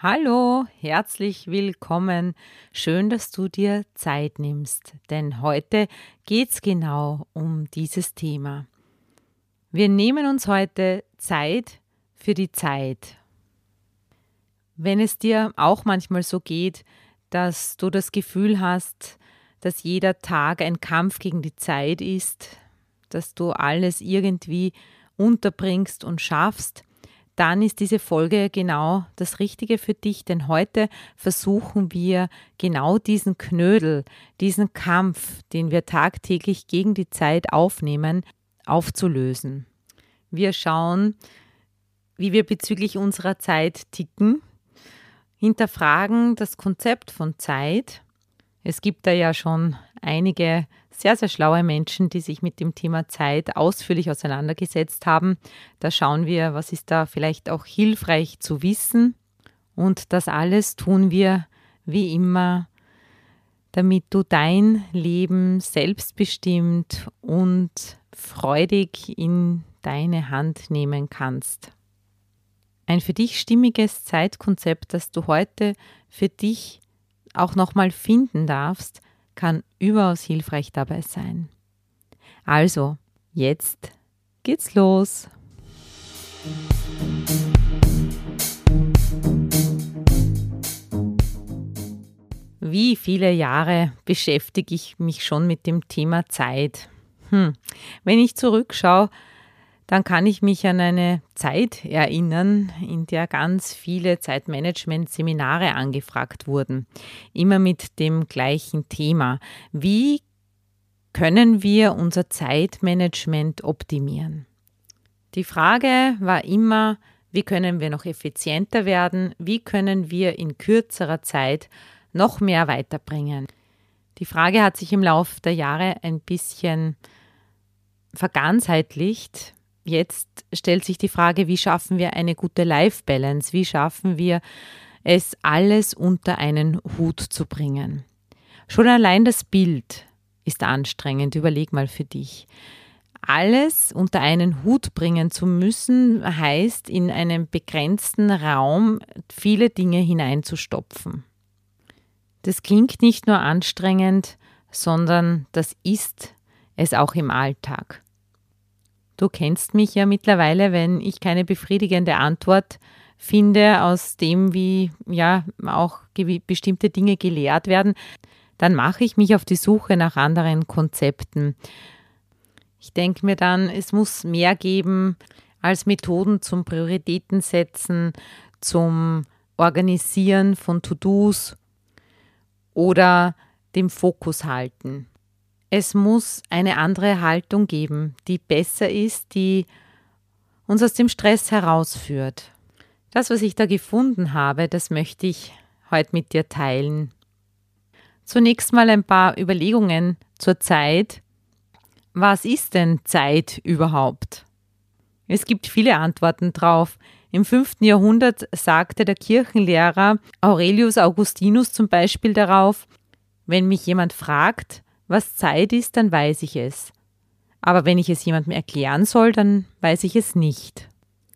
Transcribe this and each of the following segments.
Hallo, herzlich willkommen. Schön, dass du dir Zeit nimmst, denn heute geht es genau um dieses Thema. Wir nehmen uns heute Zeit für die Zeit. Wenn es dir auch manchmal so geht, dass du das Gefühl hast, dass jeder Tag ein Kampf gegen die Zeit ist, dass du alles irgendwie unterbringst und schaffst, dann ist diese Folge genau das Richtige für dich, denn heute versuchen wir genau diesen Knödel, diesen Kampf, den wir tagtäglich gegen die Zeit aufnehmen, aufzulösen. Wir schauen, wie wir bezüglich unserer Zeit ticken, hinterfragen das Konzept von Zeit. Es gibt da ja schon einige sehr, sehr schlaue Menschen, die sich mit dem Thema Zeit ausführlich auseinandergesetzt haben. Da schauen wir, was ist da vielleicht auch hilfreich zu wissen. Und das alles tun wir wie immer, damit du dein Leben selbstbestimmt und freudig in deine Hand nehmen kannst. Ein für dich stimmiges Zeitkonzept, das du heute für dich auch nochmal finden darfst, kann überaus hilfreich dabei sein. Also, jetzt geht's los. Wie viele Jahre beschäftige ich mich schon mit dem Thema Zeit? Hm. Wenn ich zurückschaue, dann kann ich mich an eine Zeit erinnern, in der ganz viele Zeitmanagement-Seminare angefragt wurden. Immer mit dem gleichen Thema. Wie können wir unser Zeitmanagement optimieren? Die Frage war immer, wie können wir noch effizienter werden? Wie können wir in kürzerer Zeit noch mehr weiterbringen? Die Frage hat sich im Laufe der Jahre ein bisschen verganzheitlicht. Jetzt stellt sich die Frage, wie schaffen wir eine gute Life-Balance? Wie schaffen wir es, alles unter einen Hut zu bringen? Schon allein das Bild ist anstrengend. Überleg mal für dich. Alles unter einen Hut bringen zu müssen, heißt, in einem begrenzten Raum viele Dinge hineinzustopfen. Das klingt nicht nur anstrengend, sondern das ist es auch im Alltag. Du kennst mich ja mittlerweile, wenn ich keine befriedigende Antwort finde aus dem, wie ja auch bestimmte Dinge gelehrt werden, dann mache ich mich auf die Suche nach anderen Konzepten. Ich denke mir dann, es muss mehr geben als Methoden zum Prioritätensetzen, zum Organisieren von To-Dos oder dem Fokus halten. Es muss eine andere Haltung geben, die besser ist, die uns aus dem Stress herausführt. Das, was ich da gefunden habe, das möchte ich heute mit dir teilen. Zunächst mal ein paar Überlegungen zur Zeit. Was ist denn Zeit überhaupt? Es gibt viele Antworten drauf. Im 5. Jahrhundert sagte der Kirchenlehrer Aurelius Augustinus zum Beispiel darauf, wenn mich jemand fragt, was Zeit ist, dann weiß ich es. Aber wenn ich es jemandem erklären soll, dann weiß ich es nicht.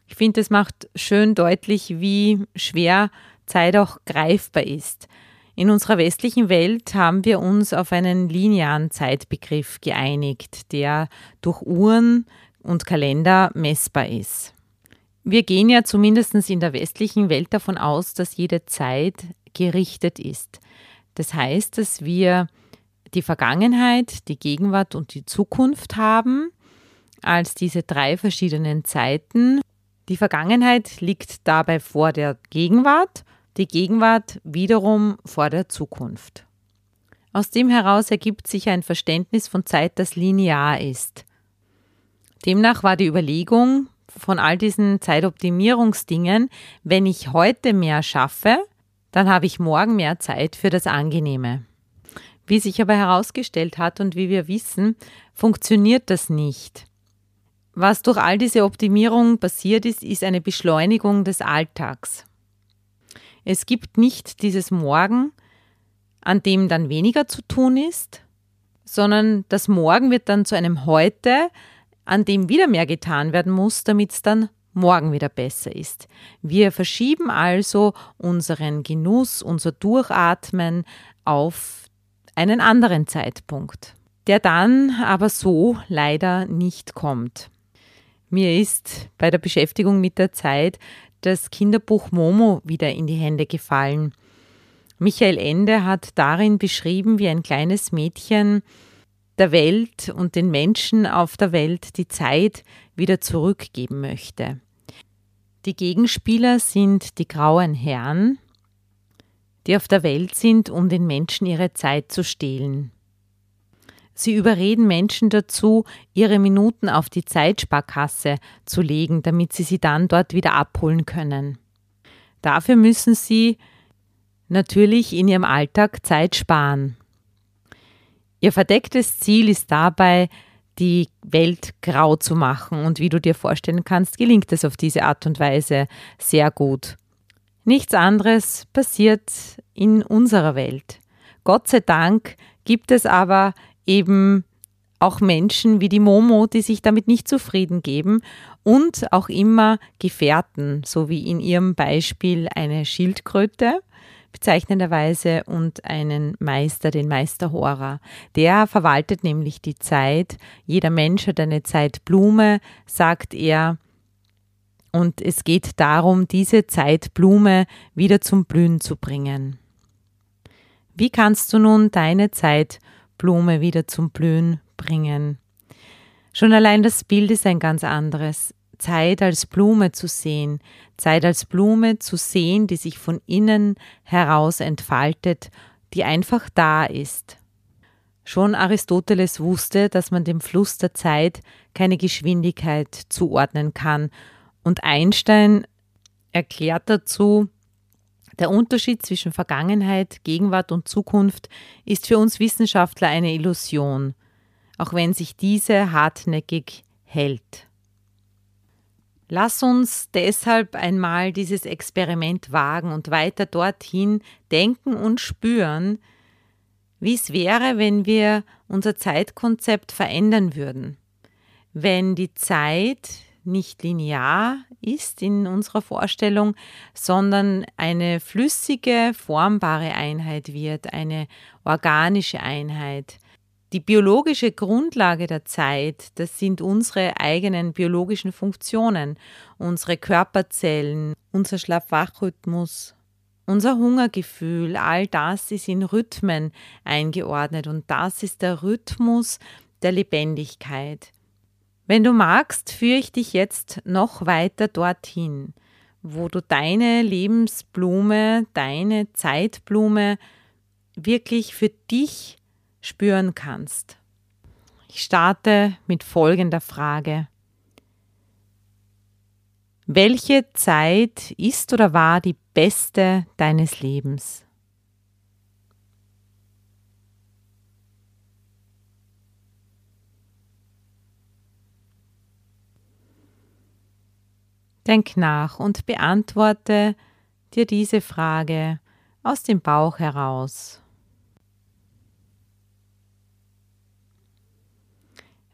Ich finde, es macht schön deutlich, wie schwer Zeit auch greifbar ist. In unserer westlichen Welt haben wir uns auf einen linearen Zeitbegriff geeinigt, der durch Uhren und Kalender messbar ist. Wir gehen ja zumindest in der westlichen Welt davon aus, dass jede Zeit gerichtet ist. Das heißt, dass wir die Vergangenheit, die Gegenwart und die Zukunft haben als diese drei verschiedenen Zeiten. Die Vergangenheit liegt dabei vor der Gegenwart, die Gegenwart wiederum vor der Zukunft. Aus dem heraus ergibt sich ein Verständnis von Zeit, das linear ist. Demnach war die Überlegung von all diesen Zeitoptimierungsdingen, wenn ich heute mehr schaffe, dann habe ich morgen mehr Zeit für das Angenehme. Wie sich aber herausgestellt hat und wie wir wissen, funktioniert das nicht. Was durch all diese Optimierung passiert ist, ist eine Beschleunigung des Alltags. Es gibt nicht dieses Morgen, an dem dann weniger zu tun ist, sondern das Morgen wird dann zu einem Heute, an dem wieder mehr getan werden muss, damit es dann morgen wieder besser ist. Wir verschieben also unseren Genuss, unser Durchatmen auf einen anderen Zeitpunkt, der dann aber so leider nicht kommt. Mir ist bei der Beschäftigung mit der Zeit das Kinderbuch Momo wieder in die Hände gefallen. Michael Ende hat darin beschrieben, wie ein kleines Mädchen der Welt und den Menschen auf der Welt die Zeit wieder zurückgeben möchte. Die Gegenspieler sind die grauen Herren, die auf der Welt sind, um den Menschen ihre Zeit zu stehlen. Sie überreden Menschen dazu, ihre Minuten auf die Zeitsparkasse zu legen, damit sie sie dann dort wieder abholen können. Dafür müssen sie natürlich in ihrem Alltag Zeit sparen. Ihr verdecktes Ziel ist dabei, die Welt grau zu machen und wie du dir vorstellen kannst, gelingt es auf diese Art und Weise sehr gut. Nichts anderes passiert in unserer Welt. Gott sei Dank gibt es aber eben auch Menschen wie die Momo, die sich damit nicht zufrieden geben und auch immer Gefährten, so wie in ihrem Beispiel eine Schildkröte, bezeichnenderweise und einen Meister, den Meister Hora. Der verwaltet nämlich die Zeit. Jeder Mensch hat eine Zeitblume, sagt er. Und es geht darum, diese Zeitblume wieder zum Blühen zu bringen. Wie kannst du nun deine Zeitblume wieder zum Blühen bringen? Schon allein das Bild ist ein ganz anderes. Zeit als Blume zu sehen, Zeit als Blume zu sehen, die sich von innen heraus entfaltet, die einfach da ist. Schon Aristoteles wusste, dass man dem Fluss der Zeit keine Geschwindigkeit zuordnen kann, und Einstein erklärt dazu, der Unterschied zwischen Vergangenheit, Gegenwart und Zukunft ist für uns Wissenschaftler eine Illusion, auch wenn sich diese hartnäckig hält. Lass uns deshalb einmal dieses Experiment wagen und weiter dorthin denken und spüren, wie es wäre, wenn wir unser Zeitkonzept verändern würden. Wenn die Zeit nicht linear ist in unserer Vorstellung, sondern eine flüssige, formbare Einheit wird, eine organische Einheit, die biologische Grundlage der Zeit, das sind unsere eigenen biologischen Funktionen, unsere Körperzellen, unser Schlaf-Wach-Rhythmus, unser Hungergefühl, all das ist in Rhythmen eingeordnet und das ist der Rhythmus der Lebendigkeit. Wenn du magst, führe ich dich jetzt noch weiter dorthin, wo du deine Lebensblume, deine Zeitblume wirklich für dich spüren kannst. Ich starte mit folgender Frage. Welche Zeit ist oder war die beste deines Lebens? Denk nach und beantworte dir diese Frage aus dem Bauch heraus.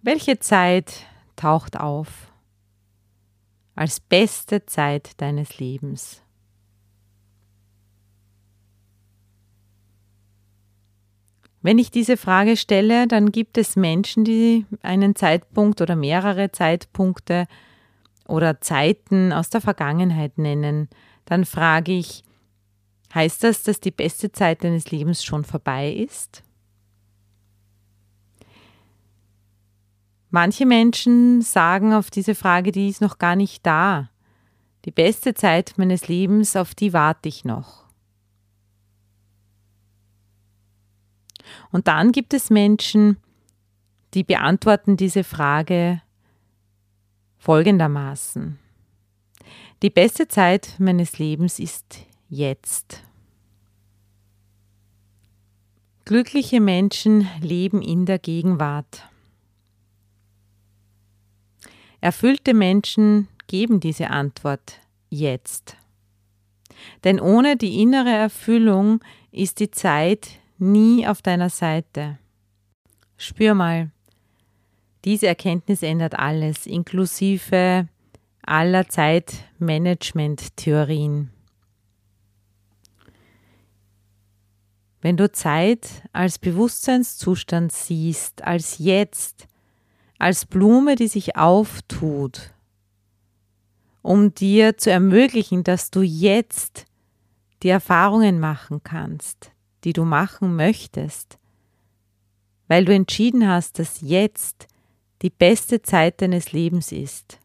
Welche Zeit taucht auf als beste Zeit deines Lebens? Wenn ich diese Frage stelle, dann gibt es Menschen, die einen Zeitpunkt oder mehrere Zeitpunkte oder Zeiten aus der Vergangenheit nennen. Dann frage ich, heißt das, dass die beste Zeit deines Lebens schon vorbei ist? Manche Menschen sagen auf diese Frage, die ist noch gar nicht da. Die beste Zeit meines Lebens, auf die warte ich noch. Und dann gibt es Menschen, die beantworten diese Frage folgendermaßen. Die beste Zeit meines Lebens ist jetzt. Glückliche Menschen leben in der Gegenwart. Erfüllte Menschen geben diese Antwort jetzt. Denn ohne die innere Erfüllung ist die Zeit nie auf deiner Seite. Spür mal, diese Erkenntnis ändert alles, inklusive aller Zeitmanagement-Theorien. Wenn du Zeit als Bewusstseinszustand siehst, als jetzt, als Blume, die sich auftut, um dir zu ermöglichen, dass du jetzt die Erfahrungen machen kannst, die du machen möchtest, weil du entschieden hast, dass jetzt die beste Zeit deines Lebens ist,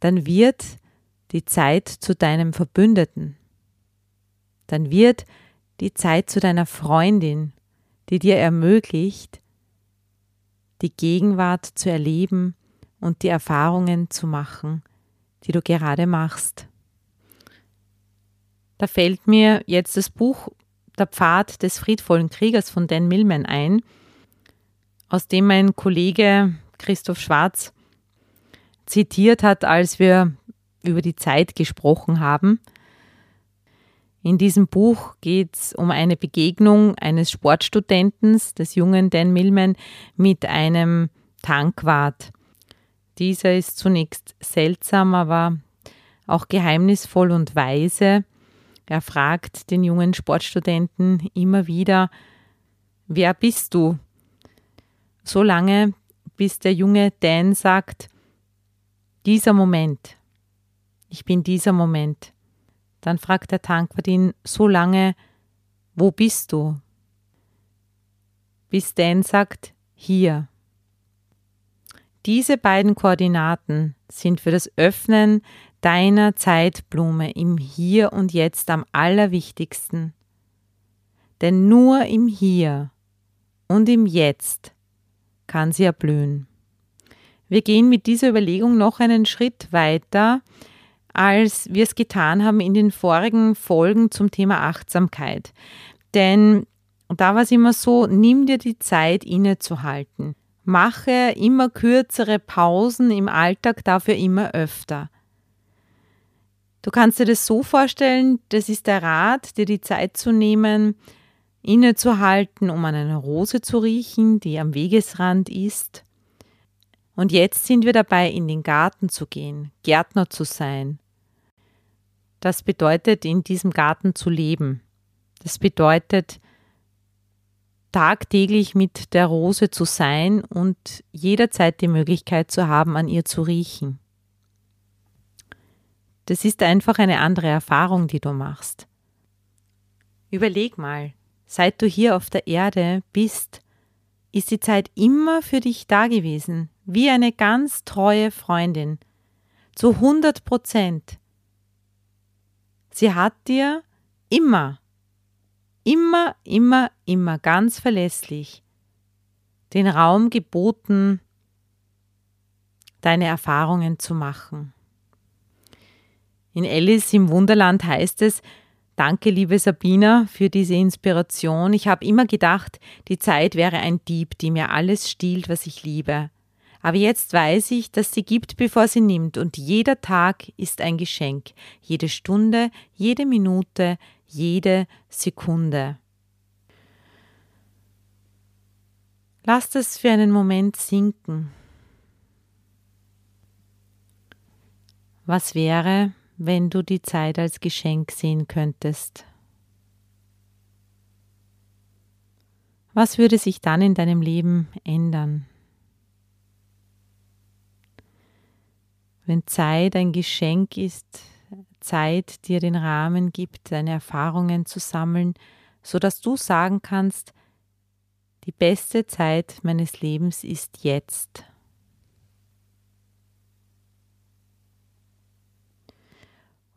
dann wird die Zeit zu deinem Verbündeten. Dann wird die Zeit zu deiner Freundin, die dir ermöglicht, die Gegenwart zu erleben und die Erfahrungen zu machen, die du gerade machst. Da fällt mir jetzt das Buch Der Pfad des friedvollen Kriegers von Dan Millman ein, aus dem mein Kollege Christoph Schwarz zitiert hat, als wir über die Zeit gesprochen haben. In diesem Buch geht es um eine Begegnung eines Sportstudenten, des jungen Dan Millman, mit einem Tankwart. Dieser ist zunächst seltsam, aber auch geheimnisvoll und weise. Er fragt den jungen Sportstudenten immer wieder, wer bist du? So lange, bis der junge Dan sagt, dieser Moment, ich bin dieser Moment. Dann fragt der Tankwart ihn so lange, wo bist du? Bis Dan sagt, hier. Diese beiden Koordinaten sind für das Öffnen deiner Zeitblume im Hier und Jetzt am allerwichtigsten. Denn nur im Hier und im Jetzt kann sie erblühen. Wir gehen mit dieser Überlegung noch einen Schritt weiter, als wir es getan haben in den vorigen Folgen zum Thema Achtsamkeit. Denn da war es immer so, nimm dir die Zeit innezuhalten. Mache immer kürzere Pausen im Alltag, dafür immer öfter. Du kannst dir das so vorstellen, das ist der Rat, dir die Zeit zu nehmen, innezuhalten, um an einer Rose zu riechen, die am Wegesrand ist. Und jetzt sind wir dabei, in den Garten zu gehen, Gärtner zu sein. Das bedeutet, in diesem Garten zu leben. Das bedeutet, tagtäglich mit der Rose zu sein und jederzeit die Möglichkeit zu haben, an ihr zu riechen. Das ist einfach eine andere Erfahrung, die du machst. Überleg mal, seit du hier auf der Erde bist, ist die Zeit immer für dich da gewesen, wie eine ganz treue Freundin, zu 100 Prozent. Sie hat dir immer, immer, immer, immer ganz verlässlich den Raum geboten, deine Erfahrungen zu machen. In Alice im Wunderland heißt es, Danke, liebe Sabina, für diese Inspiration. Ich habe immer gedacht, die Zeit wäre ein Dieb, die mir alles stiehlt, was ich liebe. Aber jetzt weiß ich, dass sie gibt, bevor sie nimmt, und jeder Tag ist ein Geschenk, jede Stunde, jede Minute, jede Sekunde. Lass das für einen Moment sinken. Was wäre, wenn du die Zeit als Geschenk sehen könntest? Was würde sich dann in deinem Leben ändern? Wenn Zeit ein Geschenk ist, Zeit dir den Rahmen gibt, deine Erfahrungen zu sammeln, so dass du sagen kannst, die beste Zeit meines Lebens ist jetzt.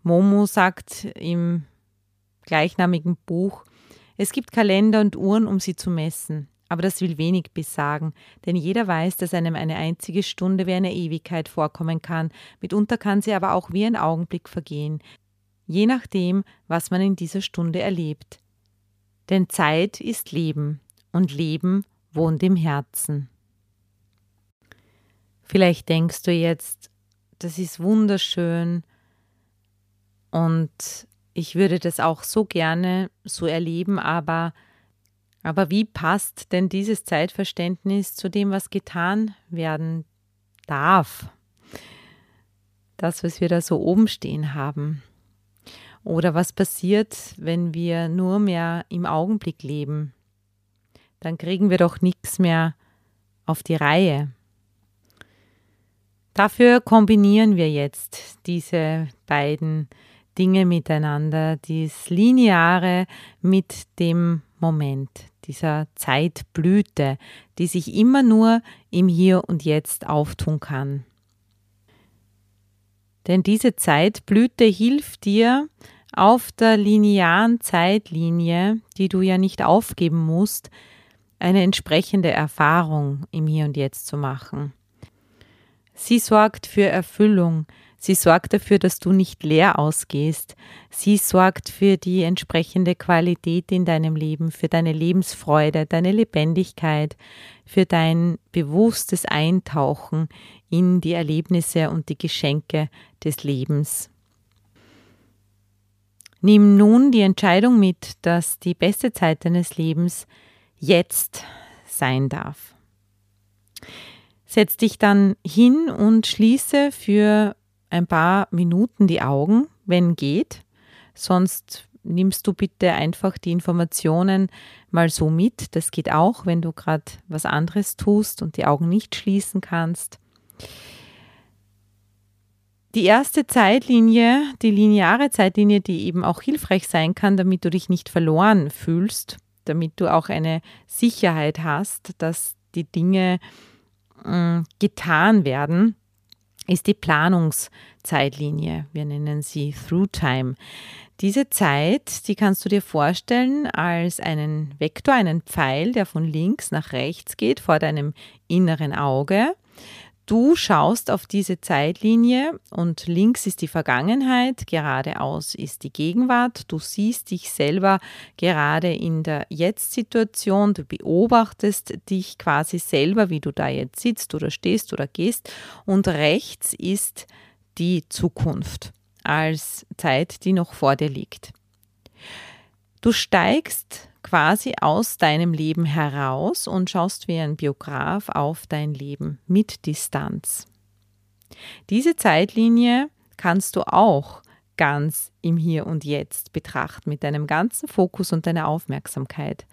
Momo sagt im gleichnamigen Buch, es gibt Kalender und Uhren, um sie zu messen. Aber das will wenig besagen, denn jeder weiß, dass einem eine einzige Stunde wie eine Ewigkeit vorkommen kann, mitunter kann sie aber auch wie ein Augenblick vergehen, je nachdem, was man in dieser Stunde erlebt. Denn Zeit ist Leben und Leben wohnt im Herzen. Vielleicht denkst du jetzt, das ist wunderschön und ich würde das auch so gerne so erleben, aber aber wie passt denn dieses Zeitverständnis zu dem, was getan werden darf? Das, was wir da so oben stehen haben. Oder was passiert, wenn wir nur mehr im Augenblick leben? Dann kriegen wir doch nichts mehr auf die Reihe. Dafür kombinieren wir jetzt diese beiden Dinge miteinander, das Lineare mit dem Moment, dieser Zeitblüte, die sich immer nur im Hier und Jetzt auftun kann. Denn diese Zeitblüte hilft dir, auf der linearen Zeitlinie, die du ja nicht aufgeben musst, eine entsprechende Erfahrung im Hier und Jetzt zu machen. Sie sorgt für Erfüllung, Sie sorgt dafür, dass du nicht leer ausgehst. Sie sorgt für die entsprechende Qualität in deinem Leben, für deine Lebensfreude, deine Lebendigkeit, für dein bewusstes Eintauchen in die Erlebnisse und die Geschenke des Lebens. Nimm nun die Entscheidung mit, dass die beste Zeit deines Lebens jetzt sein darf. Setz dich dann hin und schließe für ein paar Minuten die Augen, wenn geht. Sonst nimmst du bitte einfach die Informationen mal so mit. Das geht auch, wenn du gerade was anderes tust und die Augen nicht schließen kannst. Die erste Zeitlinie, die lineare Zeitlinie, die eben auch hilfreich sein kann, damit du dich nicht verloren fühlst, damit du auch eine Sicherheit hast, dass die Dinge äh, getan werden, ist die Planungszeitlinie. Wir nennen sie Through Time. Diese Zeit, die kannst du dir vorstellen als einen Vektor, einen Pfeil, der von links nach rechts geht vor deinem inneren Auge. Du schaust auf diese Zeitlinie und links ist die Vergangenheit, geradeaus ist die Gegenwart. Du siehst dich selber gerade in der Jetzt-Situation, du beobachtest dich quasi selber, wie du da jetzt sitzt oder stehst oder gehst. Und rechts ist die Zukunft als Zeit, die noch vor dir liegt. Du steigst quasi aus deinem Leben heraus und schaust wie ein Biograf auf dein Leben mit Distanz. Diese Zeitlinie kannst du auch ganz im Hier und Jetzt betrachten, mit deinem ganzen Fokus und deiner Aufmerksamkeit.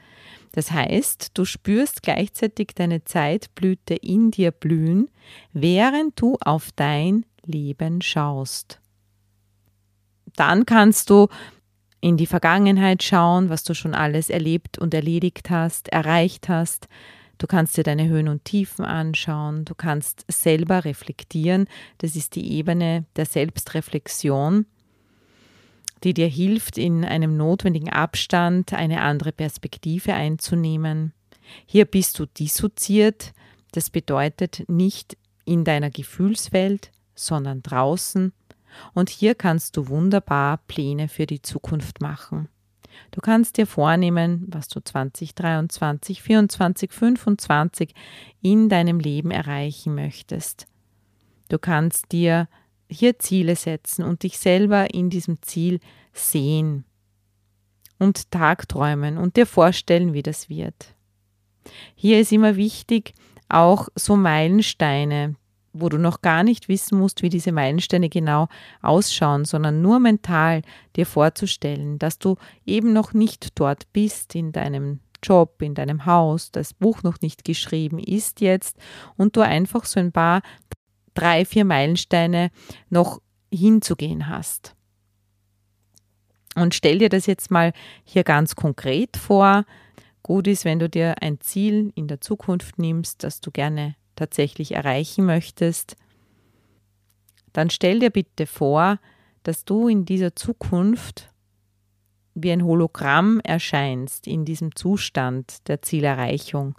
Das heißt, du spürst gleichzeitig deine Zeitblüte in dir blühen, während du auf dein Leben schaust. Dann kannst du in die Vergangenheit schauen, was du schon alles erlebt und erledigt hast, erreicht hast. Du kannst dir deine Höhen und Tiefen anschauen. Du kannst selber reflektieren. Das ist die Ebene der Selbstreflexion, die dir hilft, in einem notwendigen Abstand eine andere Perspektive einzunehmen. Hier bist du dissoziiert. Das bedeutet nicht in deiner Gefühlswelt, sondern draußen und hier kannst du wunderbar Pläne für die Zukunft machen. Du kannst dir vornehmen, was du 2023, 2024, 2025 in deinem Leben erreichen möchtest. Du kannst dir hier Ziele setzen und dich selber in diesem Ziel sehen und tagträumen und dir vorstellen, wie das wird. Hier ist immer wichtig, auch so Meilensteine wo du noch gar nicht wissen musst, wie diese Meilensteine genau ausschauen, sondern nur mental dir vorzustellen, dass du eben noch nicht dort bist in deinem Job, in deinem Haus, das Buch noch nicht geschrieben ist jetzt und du einfach so ein paar drei, vier Meilensteine noch hinzugehen hast. Und stell dir das jetzt mal hier ganz konkret vor. Gut ist, wenn du dir ein Ziel in der Zukunft nimmst, das du gerne tatsächlich erreichen möchtest, dann stell dir bitte vor, dass du in dieser Zukunft wie ein Hologramm erscheinst in diesem Zustand der Zielerreichung.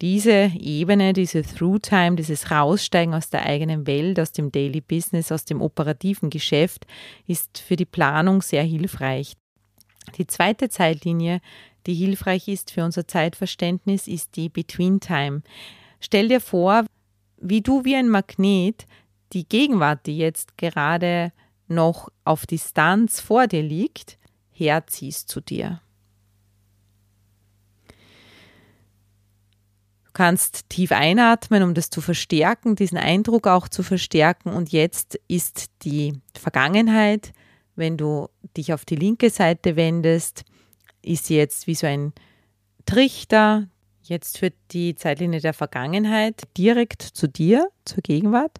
Diese Ebene, diese Through-Time, dieses Raussteigen aus der eigenen Welt, aus dem Daily Business, aus dem operativen Geschäft, ist für die Planung sehr hilfreich. Die zweite Zeitlinie die hilfreich ist für unser Zeitverständnis, ist die Between-Time. Stell dir vor, wie du wie ein Magnet die Gegenwart, die jetzt gerade noch auf Distanz vor dir liegt, herziehst zu dir. Du kannst tief einatmen, um das zu verstärken, diesen Eindruck auch zu verstärken. Und jetzt ist die Vergangenheit, wenn du dich auf die linke Seite wendest, ist sie jetzt wie so ein Trichter. Jetzt führt die Zeitlinie der Vergangenheit direkt zu dir, zur Gegenwart.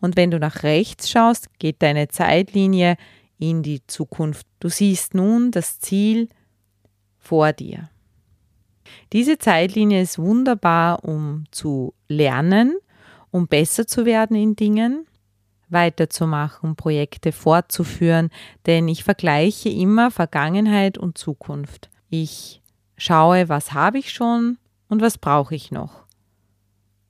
Und wenn du nach rechts schaust, geht deine Zeitlinie in die Zukunft. Du siehst nun das Ziel vor dir. Diese Zeitlinie ist wunderbar, um zu lernen, um besser zu werden in Dingen, weiterzumachen, Projekte fortzuführen, denn ich vergleiche immer Vergangenheit und Zukunft. Ich schaue, was habe ich schon und was brauche ich noch.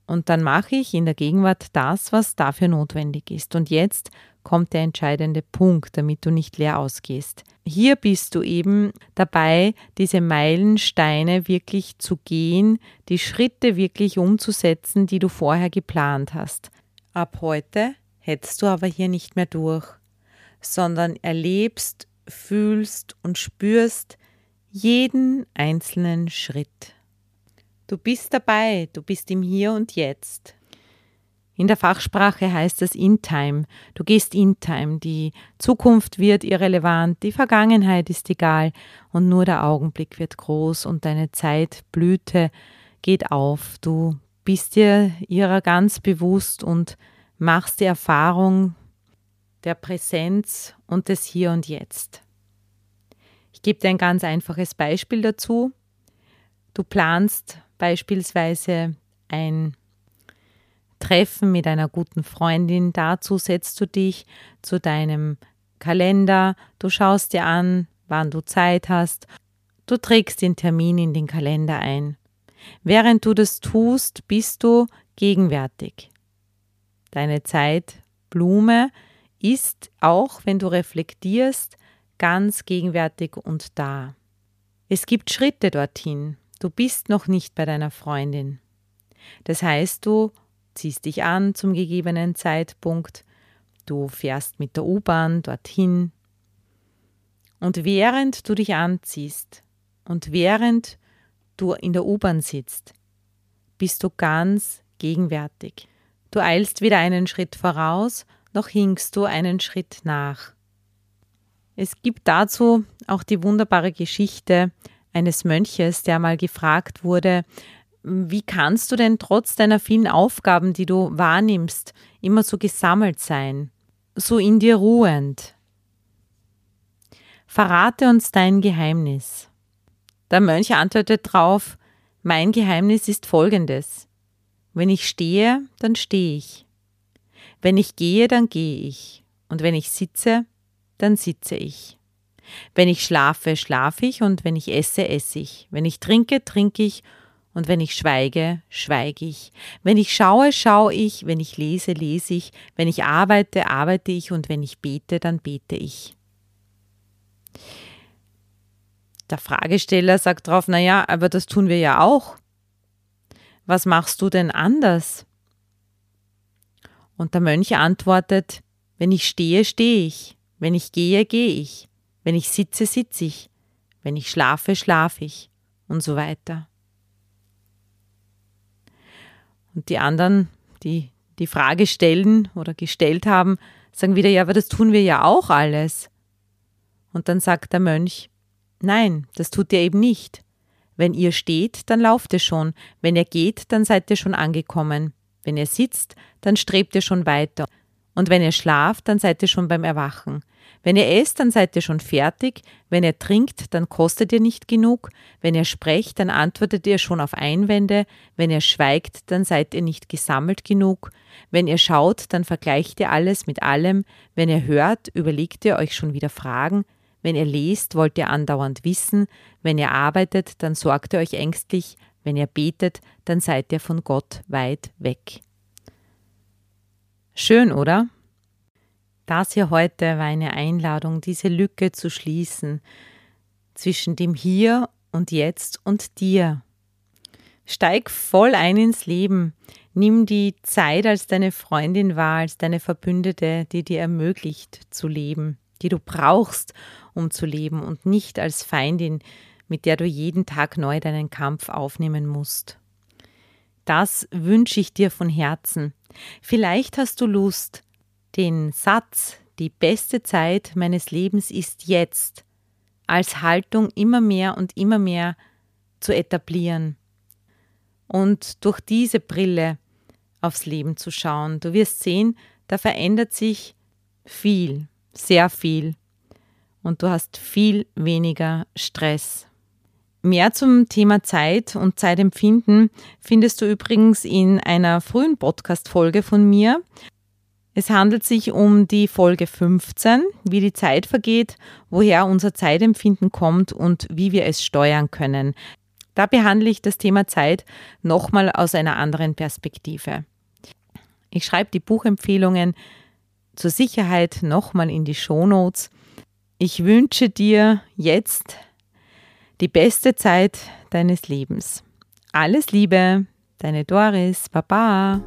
Und dann mache ich in der Gegenwart das, was dafür notwendig ist. Und jetzt kommt der entscheidende Punkt, damit du nicht leer ausgehst. Hier bist du eben dabei, diese Meilensteine wirklich zu gehen, die Schritte wirklich umzusetzen, die du vorher geplant hast. Ab heute hältst du aber hier nicht mehr durch, sondern erlebst, fühlst und spürst jeden einzelnen Schritt. Du bist dabei, du bist im Hier und Jetzt. In der Fachsprache heißt es in time. Du gehst in time. Die Zukunft wird irrelevant, die Vergangenheit ist egal und nur der Augenblick wird groß und deine Zeitblüte geht auf. Du bist dir ihrer ganz bewusst und machst die Erfahrung der Präsenz und des Hier und Jetzt. Ich gebe dir ein ganz einfaches Beispiel dazu. Du planst beispielsweise ein Treffen mit einer guten Freundin. Dazu setzt du dich zu deinem Kalender, du schaust dir an, wann du Zeit hast, du trägst den Termin in den Kalender ein. Während du das tust, bist du gegenwärtig. Deine Zeitblume ist, auch wenn du reflektierst, ganz gegenwärtig und da. Es gibt Schritte dorthin. Du bist noch nicht bei deiner Freundin. Das heißt, du ziehst dich an zum gegebenen Zeitpunkt, du fährst mit der U-Bahn dorthin und während du dich anziehst und während du in der U-Bahn sitzt, bist du ganz gegenwärtig. Du eilst weder einen Schritt voraus, noch hinkst du einen Schritt nach. Es gibt dazu auch die wunderbare Geschichte eines Mönches, der mal gefragt wurde, wie kannst du denn trotz deiner vielen Aufgaben, die du wahrnimmst, immer so gesammelt sein, so in dir ruhend? Verrate uns dein Geheimnis. Der Mönch antwortet drauf, mein Geheimnis ist folgendes. Wenn ich stehe, dann stehe ich. Wenn ich gehe, dann gehe ich. Und wenn ich sitze, dann sitze ich. Wenn ich schlafe, schlafe ich und wenn ich esse, esse ich. Wenn ich trinke, trinke ich und wenn ich schweige, schweige ich. Wenn ich schaue, schaue ich. Wenn ich lese, lese ich. Wenn ich arbeite, arbeite ich. Und wenn ich bete, dann bete ich. Der Fragesteller sagt drauf, naja, aber das tun wir ja auch. Was machst du denn anders? Und der Mönch antwortet, wenn ich stehe, stehe ich. Wenn ich gehe, gehe ich. Wenn ich sitze, sitze ich. Wenn ich schlafe, schlafe ich. Und so weiter. Und die anderen, die die Frage stellen oder gestellt haben, sagen wieder, ja, aber das tun wir ja auch alles. Und dann sagt der Mönch, nein, das tut ihr eben nicht. Wenn ihr steht, dann lauft ihr schon. Wenn ihr geht, dann seid ihr schon angekommen. Wenn ihr sitzt, dann strebt ihr schon weiter. Und wenn ihr schlaft, dann seid ihr schon beim Erwachen. Wenn ihr esst, dann seid ihr schon fertig. Wenn ihr trinkt, dann kostet ihr nicht genug. Wenn ihr sprecht, dann antwortet ihr schon auf Einwände. Wenn ihr schweigt, dann seid ihr nicht gesammelt genug. Wenn ihr schaut, dann vergleicht ihr alles mit allem. Wenn ihr hört, überlegt ihr euch schon wieder Fragen. Wenn ihr lest, wollt ihr andauernd wissen. Wenn ihr arbeitet, dann sorgt ihr euch ängstlich, Wenn ihr betet, dann seid ihr von Gott weit weg. Schön, oder? Das hier heute war eine Einladung, diese Lücke zu schließen zwischen dem Hier und Jetzt und dir. Steig voll ein ins Leben. Nimm die Zeit als deine Freundin wahr, als deine Verbündete, die dir ermöglicht zu leben, die du brauchst, um zu leben und nicht als Feindin, mit der du jeden Tag neu deinen Kampf aufnehmen musst. Das wünsche ich dir von Herzen. Vielleicht hast du Lust, den Satz, die beste Zeit meines Lebens ist jetzt, als Haltung immer mehr und immer mehr zu etablieren und durch diese Brille aufs Leben zu schauen. Du wirst sehen, da verändert sich viel, sehr viel und du hast viel weniger Stress. Mehr zum Thema Zeit und Zeitempfinden findest du übrigens in einer frühen Podcast-Folge von mir. Es handelt sich um die Folge 15, wie die Zeit vergeht, woher unser Zeitempfinden kommt und wie wir es steuern können. Da behandle ich das Thema Zeit nochmal aus einer anderen Perspektive. Ich schreibe die Buchempfehlungen zur Sicherheit nochmal in die Shownotes. Ich wünsche dir jetzt die beste Zeit deines Lebens. Alles Liebe, deine Doris, Baba.